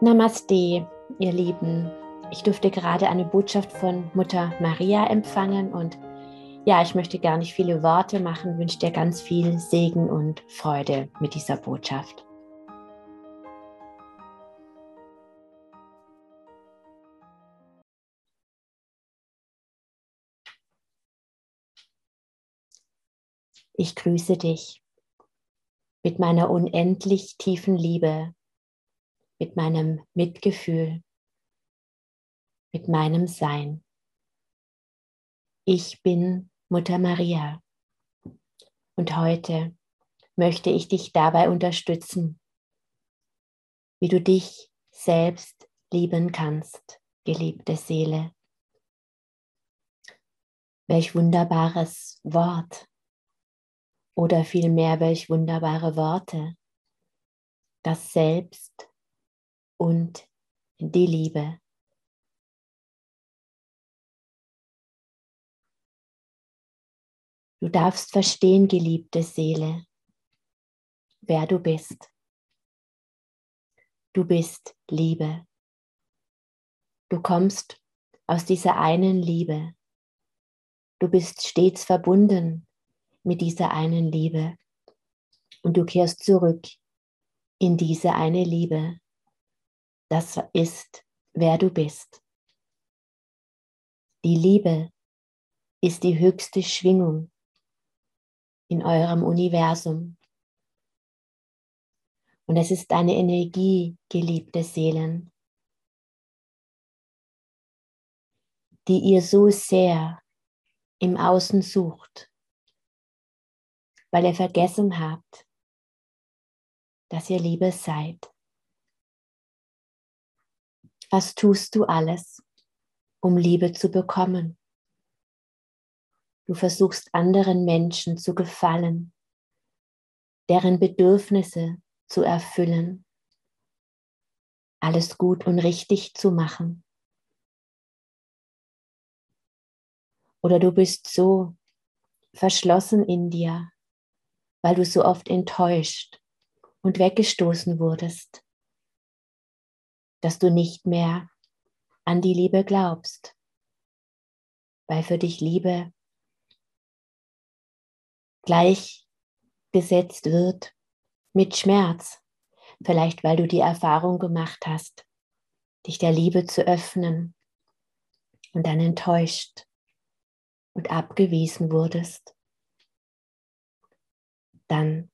Namaste, ihr Lieben. Ich durfte gerade eine Botschaft von Mutter Maria empfangen und ja, ich möchte gar nicht viele Worte machen, wünsche dir ganz viel Segen und Freude mit dieser Botschaft. Ich grüße dich mit meiner unendlich tiefen Liebe mit meinem Mitgefühl, mit meinem Sein. Ich bin Mutter Maria und heute möchte ich dich dabei unterstützen, wie du dich selbst lieben kannst, geliebte Seele. Welch wunderbares Wort oder vielmehr welch wunderbare Worte, das Selbst und die Liebe. Du darfst verstehen, geliebte Seele, wer du bist. Du bist Liebe. Du kommst aus dieser einen Liebe. Du bist stets verbunden mit dieser einen Liebe und du kehrst zurück in diese eine Liebe. Das ist, wer du bist. Die Liebe ist die höchste Schwingung in eurem Universum. Und es ist eine Energie, geliebte Seelen, die ihr so sehr im Außen sucht, weil ihr vergessen habt, dass ihr Liebe seid. Was tust du alles, um Liebe zu bekommen? Du versuchst anderen Menschen zu gefallen, deren Bedürfnisse zu erfüllen, alles gut und richtig zu machen. Oder du bist so verschlossen in dir, weil du so oft enttäuscht und weggestoßen wurdest dass du nicht mehr an die Liebe glaubst, weil für dich Liebe gleichgesetzt wird mit Schmerz, vielleicht weil du die Erfahrung gemacht hast, dich der Liebe zu öffnen und dann enttäuscht und abgewiesen wurdest. Dann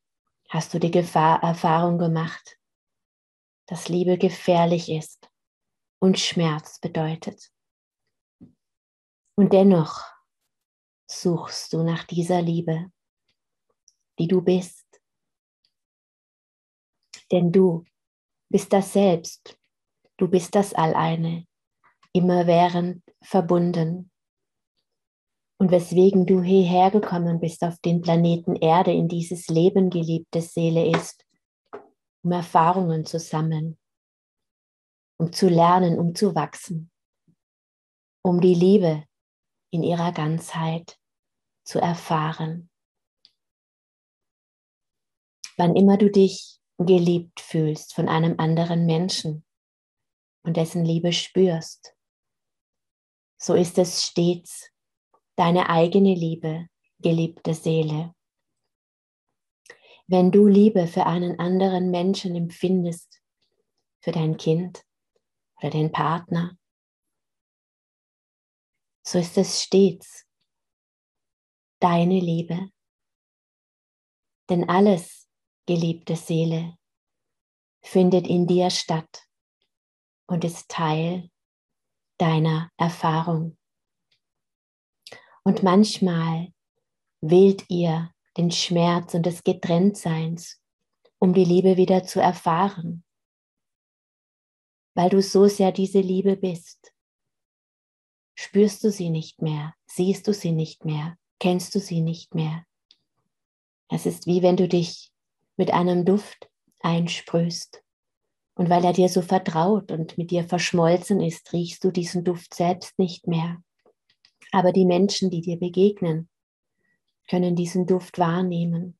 hast du die Gefahr, Erfahrung gemacht, dass Liebe gefährlich ist und Schmerz bedeutet. Und dennoch suchst du nach dieser Liebe, die du bist. Denn du bist das Selbst, du bist das Alleine, immerwährend verbunden. Und weswegen du hierher gekommen bist auf den Planeten Erde in dieses Leben, geliebte Seele, ist, um Erfahrungen zu sammeln, um zu lernen, um zu wachsen, um die Liebe in ihrer Ganzheit zu erfahren. Wann immer du dich geliebt fühlst von einem anderen Menschen und dessen Liebe spürst, so ist es stets deine eigene Liebe, geliebte Seele, wenn du Liebe für einen anderen Menschen empfindest, für dein Kind oder den Partner, so ist es stets deine Liebe. Denn alles, geliebte Seele, findet in dir statt und ist Teil deiner Erfahrung. Und manchmal wählt ihr den Schmerz und des Getrenntseins, um die Liebe wieder zu erfahren, weil du so sehr diese Liebe bist. Spürst du sie nicht mehr, siehst du sie nicht mehr, kennst du sie nicht mehr. Es ist wie wenn du dich mit einem Duft einsprühst. Und weil er dir so vertraut und mit dir verschmolzen ist, riechst du diesen Duft selbst nicht mehr. Aber die Menschen, die dir begegnen, können diesen Duft wahrnehmen.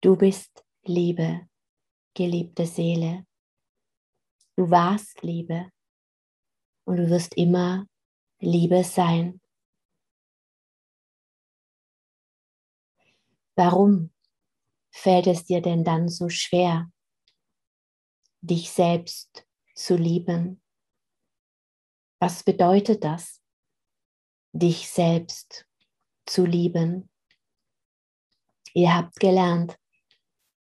Du bist Liebe, geliebte Seele. Du warst Liebe und du wirst immer Liebe sein. Warum fällt es dir denn dann so schwer, dich selbst zu lieben? Was bedeutet das, dich selbst zu lieben? Ihr habt gelernt,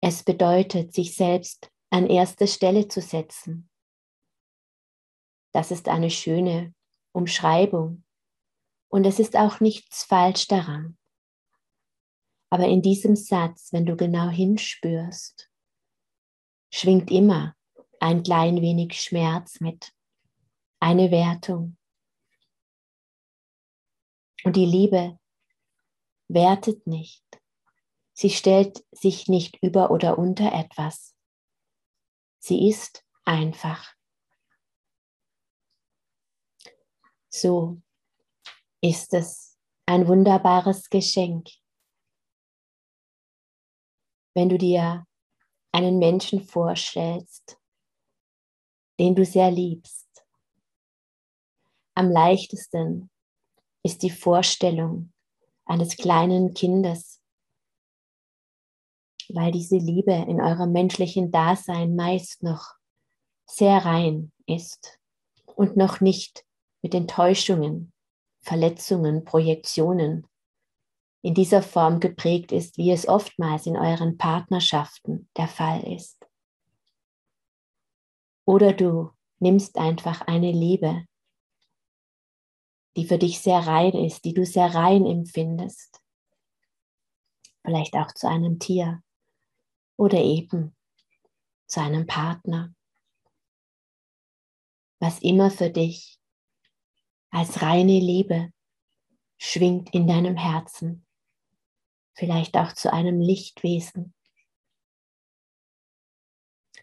es bedeutet, sich selbst an erste Stelle zu setzen. Das ist eine schöne Umschreibung und es ist auch nichts falsch daran. Aber in diesem Satz, wenn du genau hinspürst, schwingt immer ein klein wenig Schmerz mit, eine Wertung. Und die Liebe wertet nicht. Sie stellt sich nicht über oder unter etwas. Sie ist einfach. So ist es ein wunderbares Geschenk, wenn du dir einen Menschen vorstellst, den du sehr liebst. Am leichtesten ist die Vorstellung eines kleinen Kindes, weil diese Liebe in eurem menschlichen Dasein meist noch sehr rein ist und noch nicht mit Enttäuschungen, Verletzungen, Projektionen in dieser Form geprägt ist, wie es oftmals in euren Partnerschaften der Fall ist. Oder du nimmst einfach eine Liebe, die für dich sehr rein ist, die du sehr rein empfindest. Vielleicht auch zu einem Tier oder eben zu einem Partner. Was immer für dich als reine Liebe schwingt in deinem Herzen, vielleicht auch zu einem Lichtwesen.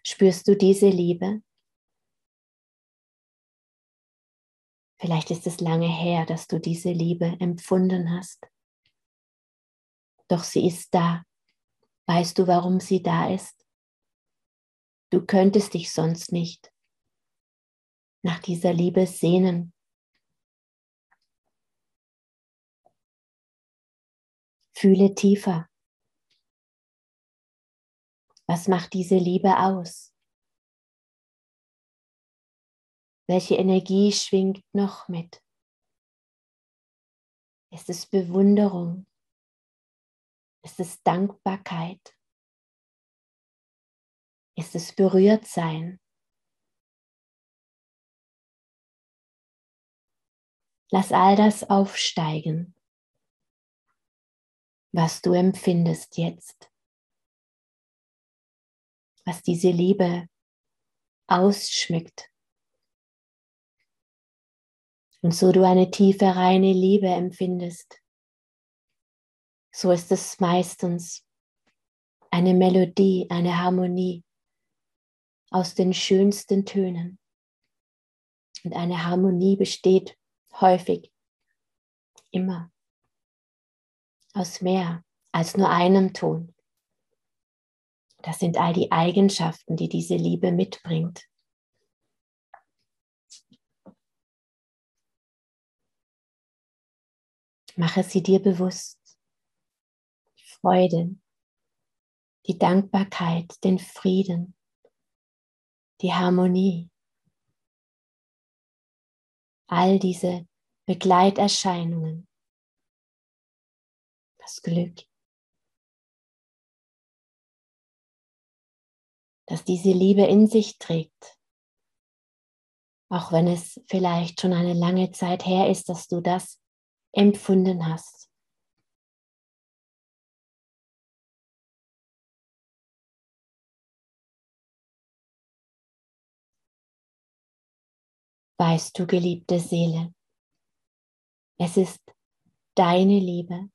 Spürst du diese Liebe? Vielleicht ist es lange her, dass du diese Liebe empfunden hast. Doch sie ist da. Weißt du, warum sie da ist? Du könntest dich sonst nicht nach dieser Liebe sehnen. Fühle tiefer. Was macht diese Liebe aus? Welche Energie schwingt noch mit? Ist es Bewunderung? Ist es Dankbarkeit? Ist es Berührtsein? Lass all das aufsteigen, was du empfindest jetzt, was diese Liebe ausschmückt. Und so du eine tiefe, reine Liebe empfindest, so ist es meistens eine Melodie, eine Harmonie aus den schönsten Tönen. Und eine Harmonie besteht häufig immer aus mehr als nur einem Ton. Das sind all die Eigenschaften, die diese Liebe mitbringt. Mache sie dir bewusst. Freude, die Dankbarkeit, den Frieden, die Harmonie. All diese Begleiterscheinungen, das Glück, dass diese Liebe in sich trägt, auch wenn es vielleicht schon eine lange Zeit her ist, dass du das empfunden hast. weißt du, geliebte Seele, es ist deine Liebe,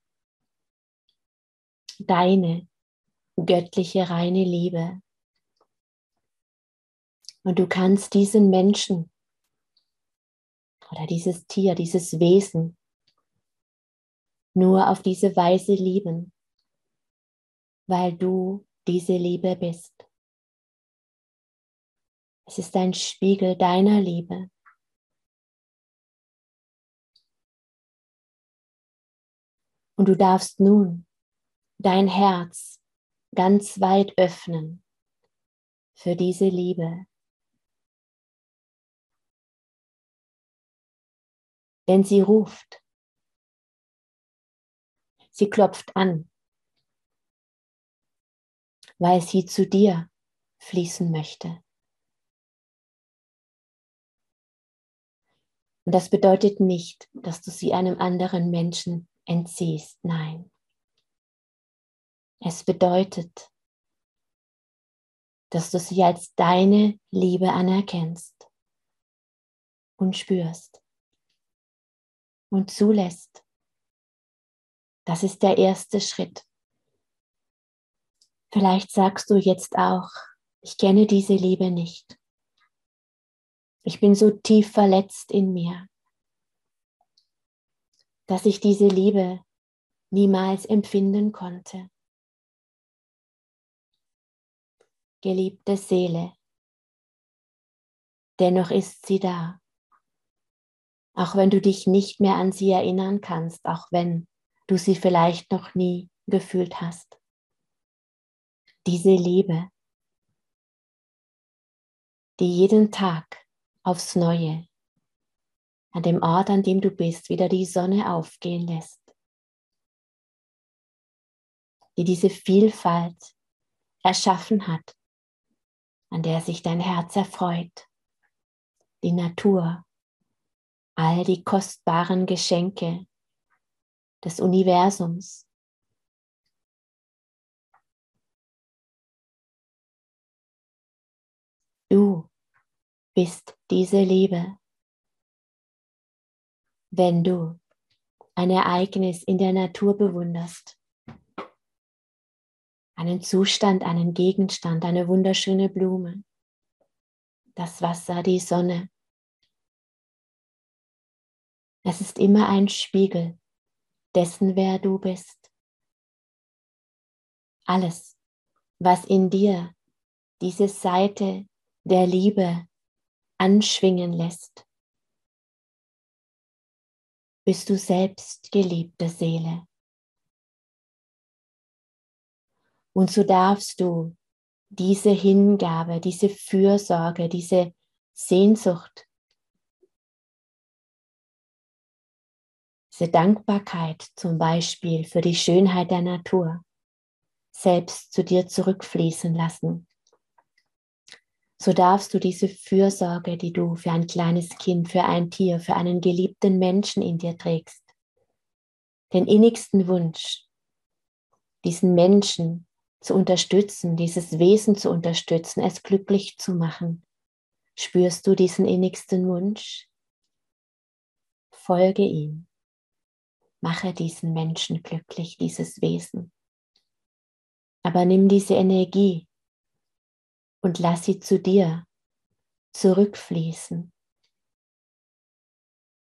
deine göttliche reine Liebe. Und du kannst diesen Menschen oder dieses Tier, dieses Wesen nur auf diese Weise lieben, weil du diese Liebe bist. Es ist ein Spiegel deiner Liebe. Und du darfst nun dein Herz ganz weit öffnen für diese Liebe. Denn sie ruft. Sie klopft an, weil sie zu dir fließen möchte. Und das bedeutet nicht, dass du sie einem anderen Menschen entziehst. Nein. Es bedeutet, dass du sie als deine Liebe anerkennst und spürst und zulässt. Das ist der erste Schritt. Vielleicht sagst du jetzt auch, ich kenne diese Liebe nicht. Ich bin so tief verletzt in mir, dass ich diese Liebe niemals empfinden konnte. Geliebte Seele, dennoch ist sie da. Auch wenn du dich nicht mehr an sie erinnern kannst, auch wenn du sie vielleicht noch nie gefühlt hast. Diese Liebe, die jeden Tag aufs Neue, an dem Ort, an dem du bist, wieder die Sonne aufgehen lässt, die diese Vielfalt erschaffen hat, an der sich dein Herz erfreut, die Natur, all die kostbaren Geschenke des Universums. Du bist diese Liebe. Wenn du ein Ereignis in der Natur bewunderst, einen Zustand, einen Gegenstand, eine wunderschöne Blume, das Wasser, die Sonne. Es ist immer ein Spiegel dessen, wer du bist. Alles, was in dir diese Seite der Liebe anschwingen lässt. Bist du selbst geliebte Seele. Und so darfst du diese Hingabe, diese Fürsorge, diese Sehnsucht, diese Dankbarkeit zum Beispiel für die Schönheit der Natur selbst zu dir zurückfließen lassen so darfst du diese Fürsorge, die du für ein kleines Kind, für ein Tier, für einen geliebten Menschen in dir trägst, den innigsten Wunsch, diesen Menschen zu unterstützen, dieses Wesen zu unterstützen, es glücklich zu machen. Spürst du diesen innigsten Wunsch? Folge ihm. Mache diesen Menschen glücklich, dieses Wesen. Aber nimm diese Energie, und lass sie zu dir zurückfließen.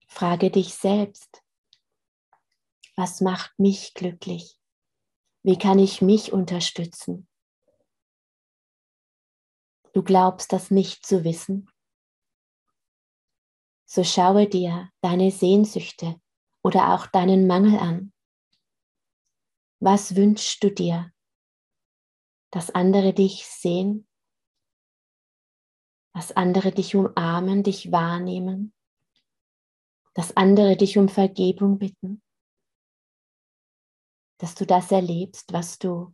Frage dich selbst, was macht mich glücklich? Wie kann ich mich unterstützen? Du glaubst das nicht zu wissen? So schaue dir deine Sehnsüchte oder auch deinen Mangel an. Was wünschst du dir? Dass andere dich sehen dass andere dich umarmen, dich wahrnehmen, dass andere dich um Vergebung bitten, dass du das erlebst, was du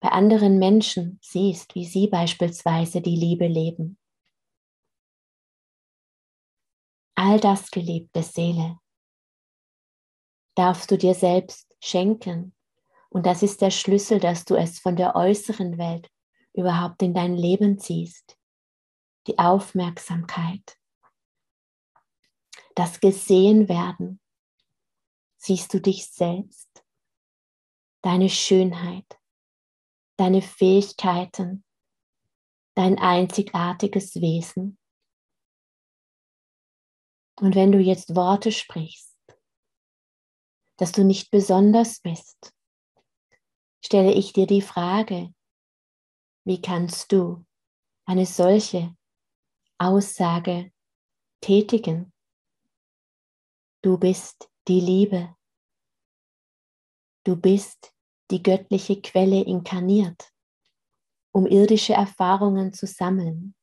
bei anderen Menschen siehst, wie sie beispielsweise die Liebe leben. All das, geliebte Seele, darfst du dir selbst schenken. Und das ist der Schlüssel, dass du es von der äußeren Welt überhaupt in dein Leben ziehst die Aufmerksamkeit, das Gesehenwerden. Siehst du dich selbst, deine Schönheit, deine Fähigkeiten, dein einzigartiges Wesen. Und wenn du jetzt Worte sprichst, dass du nicht besonders bist, stelle ich dir die Frage, Wie kannst du eine solche Aussage tätigen? Du bist die Liebe. Du bist die göttliche Quelle inkarniert, um irdische Erfahrungen zu sammeln.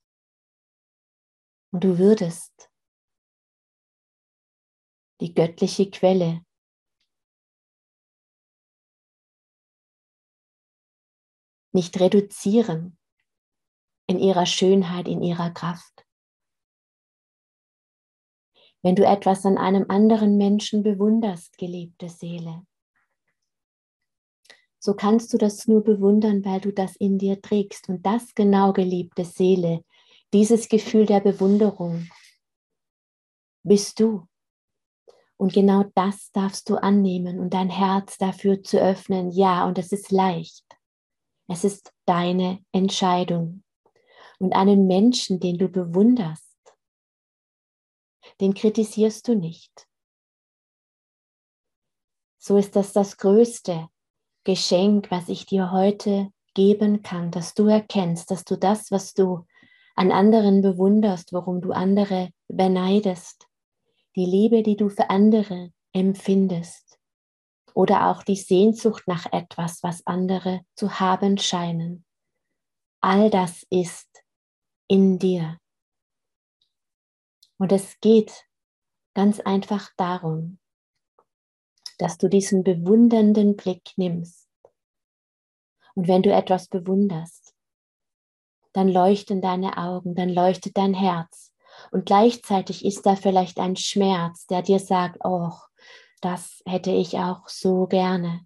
Und du würdest die göttliche Quelle nicht reduzieren in ihrer Schönheit, in ihrer Kraft. Wenn du etwas an einem anderen Menschen bewunderst, geliebte Seele, so kannst du das nur bewundern, weil du das in dir trägst. Und das genau, geliebte Seele, dieses Gefühl der Bewunderung, bist du. Und genau das darfst du annehmen und dein Herz dafür zu öffnen. Ja, und es ist leicht. Es ist deine Entscheidung. Und einen Menschen, den du bewunderst, den kritisierst du nicht. So ist das das größte Geschenk, was ich dir heute geben kann, dass du erkennst, dass du das, was du an anderen bewunderst, worum du andere beneidest, die Liebe, die du für andere empfindest oder auch die Sehnsucht nach etwas, was andere zu haben scheinen, all das ist in dir. Und es geht ganz einfach darum, dass du diesen bewundernden Blick nimmst. Und wenn du etwas bewunderst, dann leuchten deine Augen, dann leuchtet dein Herz. Und gleichzeitig ist da vielleicht ein Schmerz, der dir sagt, oh, das hätte ich auch so gerne.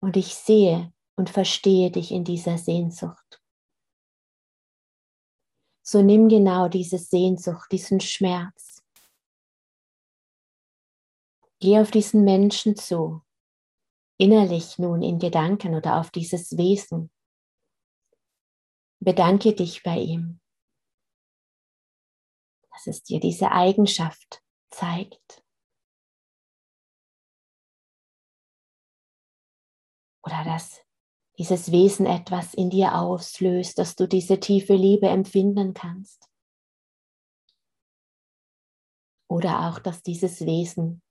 Und ich sehe und verstehe dich in dieser Sehnsucht so nimm genau diese Sehnsucht, diesen Schmerz. Geh auf diesen Menschen zu, innerlich nun in Gedanken oder auf dieses Wesen. Bedanke dich bei ihm, dass es dir diese Eigenschaft zeigt. Oder dass dieses Wesen etwas in dir auslöst, dass du diese tiefe Liebe empfinden kannst. Oder auch, dass dieses Wesen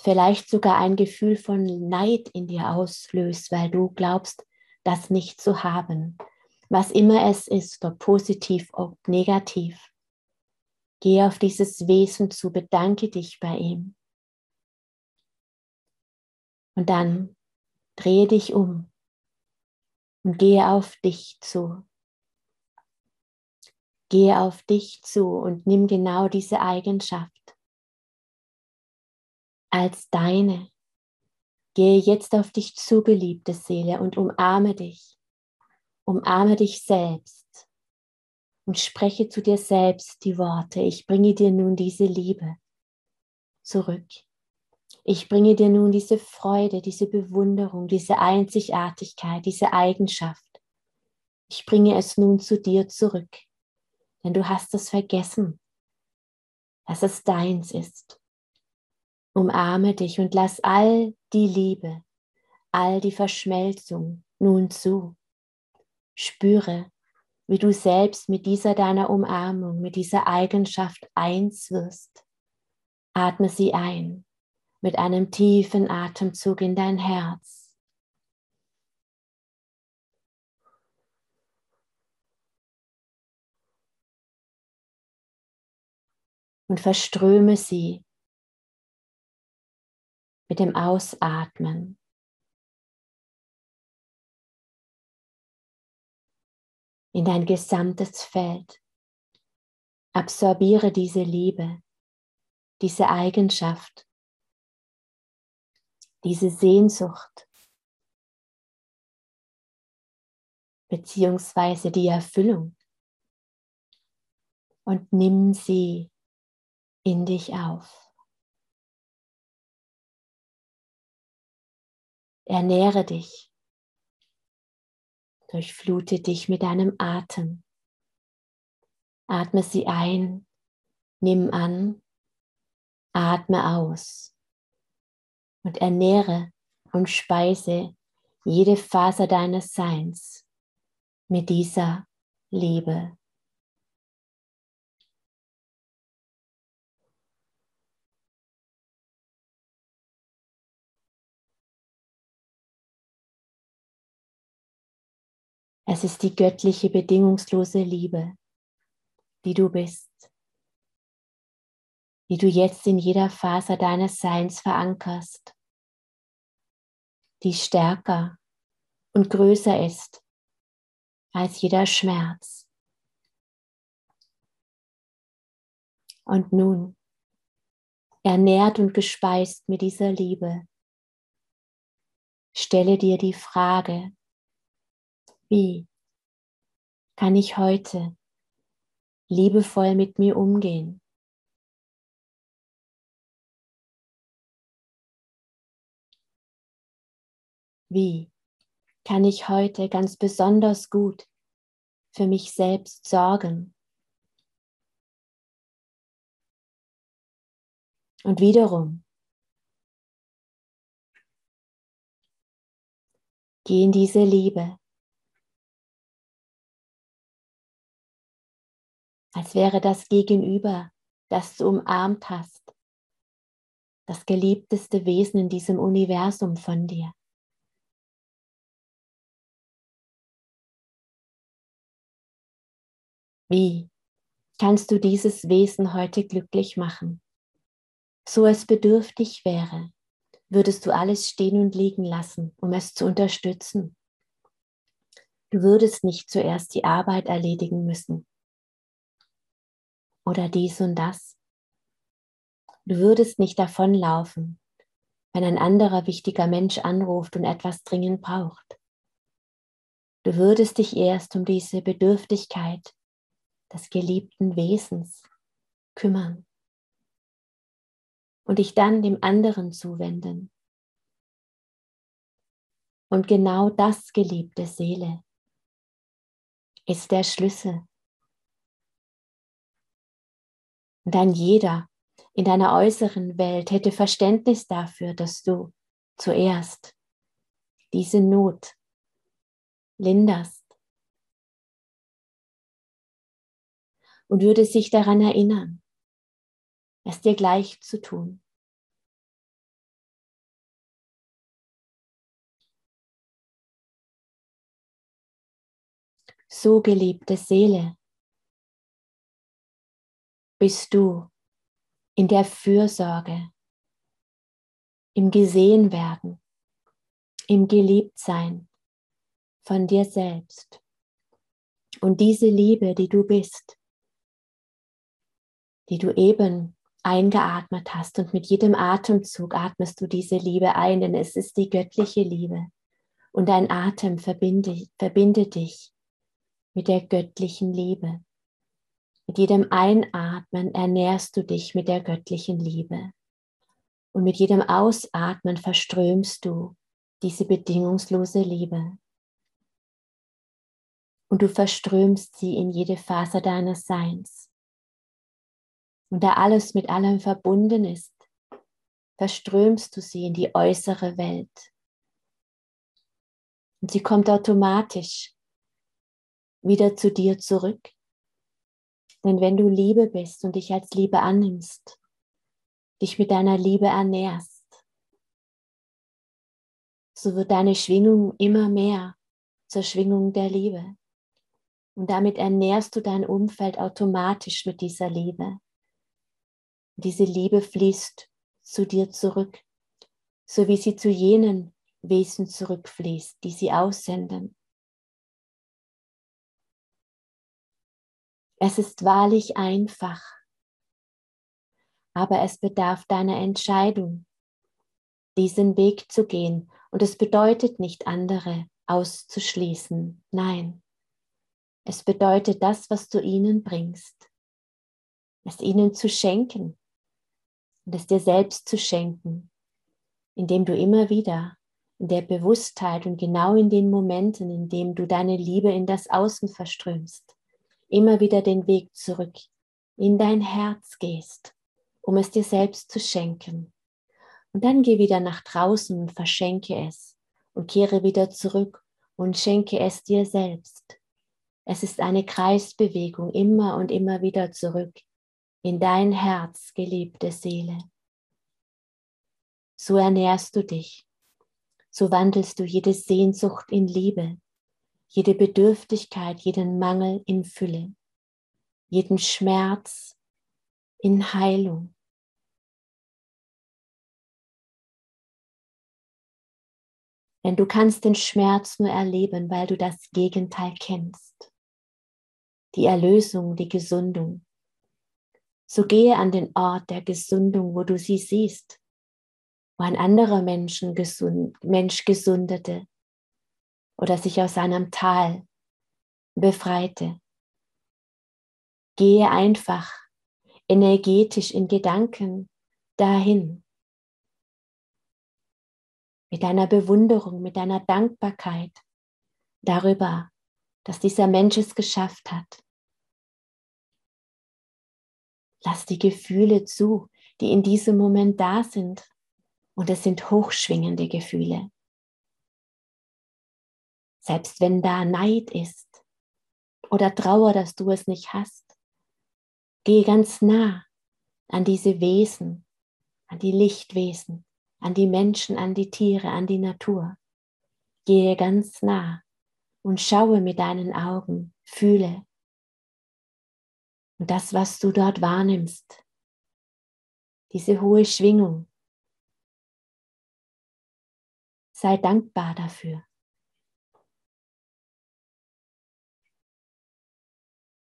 vielleicht sogar ein Gefühl von Neid in dir auslöst, weil du glaubst, das nicht zu haben. Was immer es ist, ob positiv, ob negativ. Geh auf dieses Wesen zu, bedanke dich bei ihm. Und dann drehe dich um und gehe auf dich zu. Gehe auf dich zu und nimm genau diese Eigenschaft als deine. Gehe jetzt auf dich zu, geliebte Seele, und umarme dich. Umarme dich selbst und spreche zu dir selbst die Worte. Ich bringe dir nun diese Liebe zurück. Ich bringe dir nun diese Freude, diese Bewunderung, diese Einzigartigkeit, diese Eigenschaft. Ich bringe es nun zu dir zurück, denn du hast es vergessen, dass es deins ist. Umarme dich und lass all die Liebe, all die Verschmelzung nun zu. Spüre, wie du selbst mit dieser deiner Umarmung, mit dieser Eigenschaft eins wirst. Atme sie ein mit einem tiefen Atemzug in dein Herz. Und verströme sie mit dem Ausatmen. In dein gesamtes Feld. Absorbiere diese Liebe, diese Eigenschaft diese Sehnsucht beziehungsweise die Erfüllung. Und nimm sie in dich auf. Ernähre dich, durchflute dich mit deinem Atem. Atme sie ein, nimm an, atme aus und ernähre und speise jede Faser deines Seins mit dieser Liebe. Es ist die göttliche bedingungslose Liebe, die du bist, die du jetzt in jeder Faser deines Seins verankerst, die stärker und größer ist als jeder Schmerz. Und nun, ernährt und gespeist mit dieser Liebe, stelle dir die Frage, wie kann ich heute liebevoll mit mir umgehen? Wie kann ich heute ganz besonders gut für mich selbst sorgen? Und wiederum, geh in diese Liebe als wäre das Gegenüber, das du umarmt hast, das geliebteste Wesen in diesem Universum von dir. Wie kannst du dieses Wesen heute glücklich machen? So es bedürftig wäre, würdest du alles stehen und liegen lassen, um es zu unterstützen. Du würdest nicht zuerst die Arbeit erledigen müssen, oder dies und das. Du würdest nicht davonlaufen, wenn ein anderer wichtiger Mensch anruft und etwas dringend braucht. Du würdest dich erst um diese Bedürftigkeit des geliebten Wesens kümmern und dich dann dem anderen zuwenden. Und genau das, geliebte Seele, ist der Schlüssel Und dann jeder in deiner äußeren Welt hätte Verständnis dafür, dass du zuerst diese Not linderst und würde sich daran erinnern, es dir gleich zu tun. So geliebte Seele, bist du in der Fürsorge, im Gesehenwerden, im Geliebtsein von dir selbst. Und diese Liebe, die du bist, die du eben eingeatmet hast und mit jedem Atemzug atmest du diese Liebe ein, denn es ist die göttliche Liebe. Und dein Atem verbindet, verbindet dich mit der göttlichen Liebe. Mit jedem Einatmen ernährst du dich mit der göttlichen Liebe. Und mit jedem Ausatmen verströmst du diese bedingungslose Liebe. Und du verströmst sie in jede Faser deines Seins. Und da alles mit allem verbunden ist, verströmst du sie in die äußere Welt. Und sie kommt automatisch wieder zu dir zurück denn wenn du Liebe bist und dich als Liebe annimmst, dich mit deiner Liebe ernährst, so wird deine Schwingung immer mehr zur Schwingung der Liebe. Und damit ernährst du dein Umfeld automatisch mit dieser Liebe. Diese Liebe fließt zu dir zurück, so wie sie zu jenen Wesen zurückfließt, die sie aussenden. Es ist wahrlich einfach, aber es bedarf deiner Entscheidung, diesen Weg zu gehen. Und es bedeutet nicht, andere auszuschließen. Nein, es bedeutet das, was du ihnen bringst, es ihnen zu schenken und es dir selbst zu schenken, indem du immer wieder in der Bewusstheit und genau in den Momenten, in denen du deine Liebe in das Außen verströmst, immer wieder den Weg zurück in dein Herz gehst, um es dir selbst zu schenken. Und dann geh wieder nach draußen und verschenke es und kehre wieder zurück und schenke es dir selbst Es ist eine Kreisbewegung immer und immer wieder zurück in dein Herz, geliebte Seele. So ernährst du dich, so wandelst du jede Sehnsucht in Liebe, jede Bedürftigkeit, jeden Mangel in Fülle, jeden Schmerz in Heilung. Denn du kannst den Schmerz nur erleben, weil du das Gegenteil kennst. Die Erlösung, die Gesundung. So gehe an den Ort der Gesundung, wo du sie siehst, wo ein anderer Menschen gesund, Mensch gesundete oder sich aus seinem Tal befreite. Gehe einfach energetisch in Gedanken dahin mit deiner Bewunderung, mit deiner Dankbarkeit darüber, dass dieser Mensch es geschafft hat. Lass die Gefühle zu, die in diesem Moment da sind. Und es sind hochschwingende Gefühle. Selbst wenn da Neid ist oder Trauer, dass du es nicht hast, gehe ganz nah an diese Wesen, an die Lichtwesen, an die Menschen, an die Tiere, an die Natur. Gehe ganz nah und schaue mit deinen Augen, fühle. Und das, was du dort wahrnimmst, diese hohe Schwingung, sei dankbar dafür.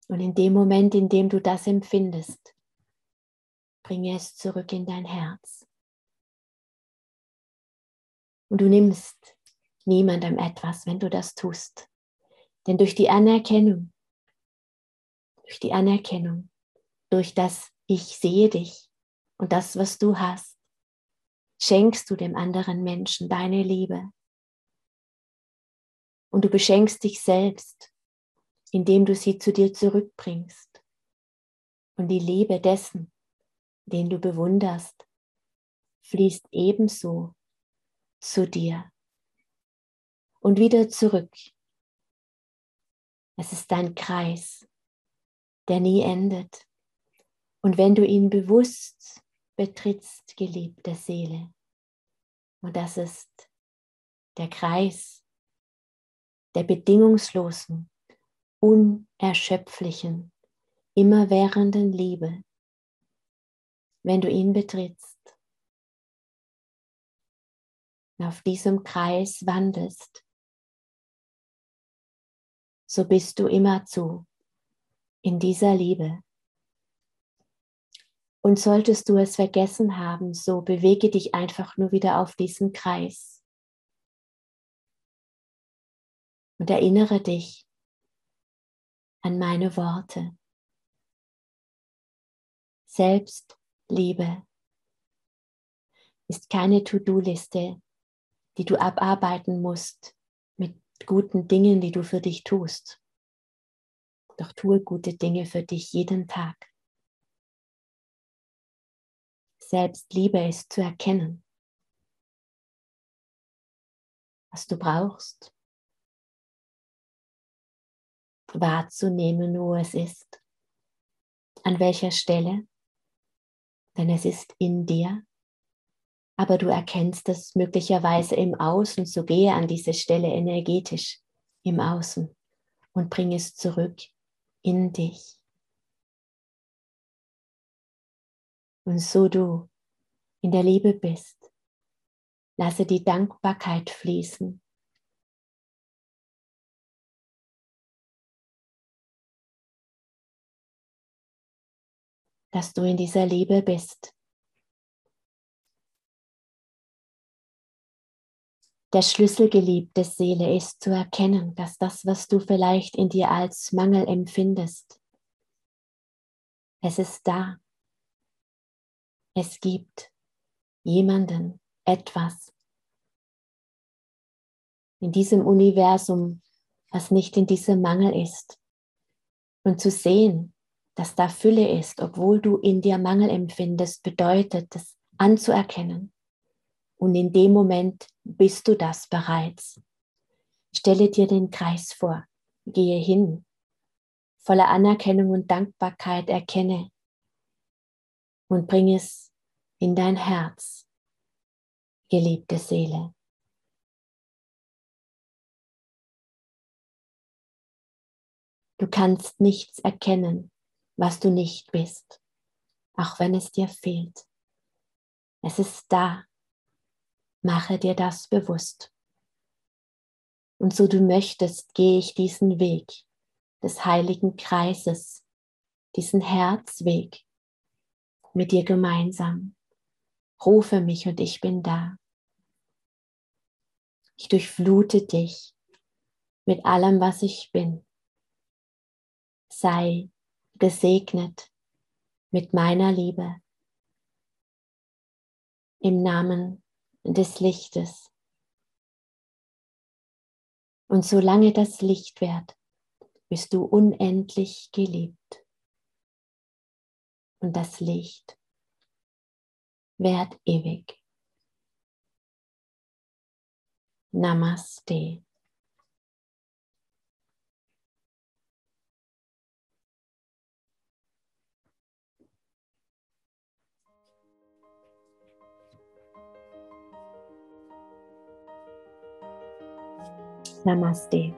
Und in dem Moment, in dem du das empfindest, bringe es zurück in dein Herz. Und du nimmst niemandem etwas, wenn du das tust. Denn durch die Anerkennung, durch die Anerkennung, durch das Ich sehe dich und das, was du hast, schenkst du dem anderen Menschen deine Liebe. Und du beschenkst dich selbst, indem du sie zu dir zurückbringst. Und die Liebe dessen, den du bewunderst, fließt ebenso zu dir und wieder zurück. Es ist ein Kreis, der nie endet. Und wenn du ihn bewusst betrittst, geliebte Seele, und das ist der Kreis der bedingungslosen, unerschöpflichen, immerwährenden Liebe, wenn du ihn betrittst, auf diesem Kreis wandelst, so bist du immerzu in dieser Liebe. Und solltest du es vergessen haben, so bewege dich einfach nur wieder auf diesen Kreis. Und erinnere dich an meine Worte. Selbstliebe ist keine To-Do-Liste, die du abarbeiten musst mit guten Dingen, die du für dich tust. Doch tue gute Dinge für dich jeden Tag. Selbstliebe ist zu erkennen, was du brauchst, wahrzunehmen, wo es ist, an welcher Stelle, denn es ist in dir aber du erkennst es möglicherweise im Außen, so gehe an diese Stelle energetisch im Außen und bring es zurück in dich. Und so du in der Liebe bist, lasse die Dankbarkeit fließen. Dass du in dieser Liebe bist Der Schlüssel, geliebte Seele, ist zu erkennen, dass das, was du vielleicht in dir als Mangel empfindest, es ist da. Es gibt jemanden, etwas in diesem Universum, was nicht in diesem Mangel ist. Und zu sehen, dass da Fülle ist, obwohl du in dir Mangel empfindest, bedeutet es anzuerkennen und in dem Moment bist du das bereits. Stelle dir den Kreis vor, gehe hin voller Anerkennung und Dankbarkeit erkenne und bring es in dein Herz, geliebte Seele. Du kannst nichts erkennen, was du nicht bist, auch wenn es dir fehlt. Es ist da. Mache dir das bewusst. Und so du möchtest, gehe ich diesen Weg des heiligen Kreises, diesen Herzweg mit dir gemeinsam. Rufe mich und ich bin da. Ich durchflute dich mit allem, was ich bin. Sei gesegnet mit meiner Liebe im Namen des Lichtes. Und solange das Licht währt, bist du unendlich geliebt. Und das Licht währt ewig. Namaste. Namaste.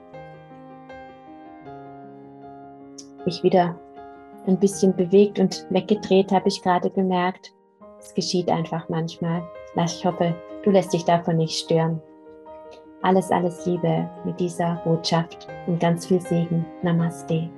Mich wieder ein bisschen bewegt und weggedreht, habe ich gerade gemerkt. Es geschieht einfach manchmal. Ich hoffe, du lässt dich davon nicht stören. Alles, alles Liebe mit dieser Botschaft und ganz viel Segen. Namaste.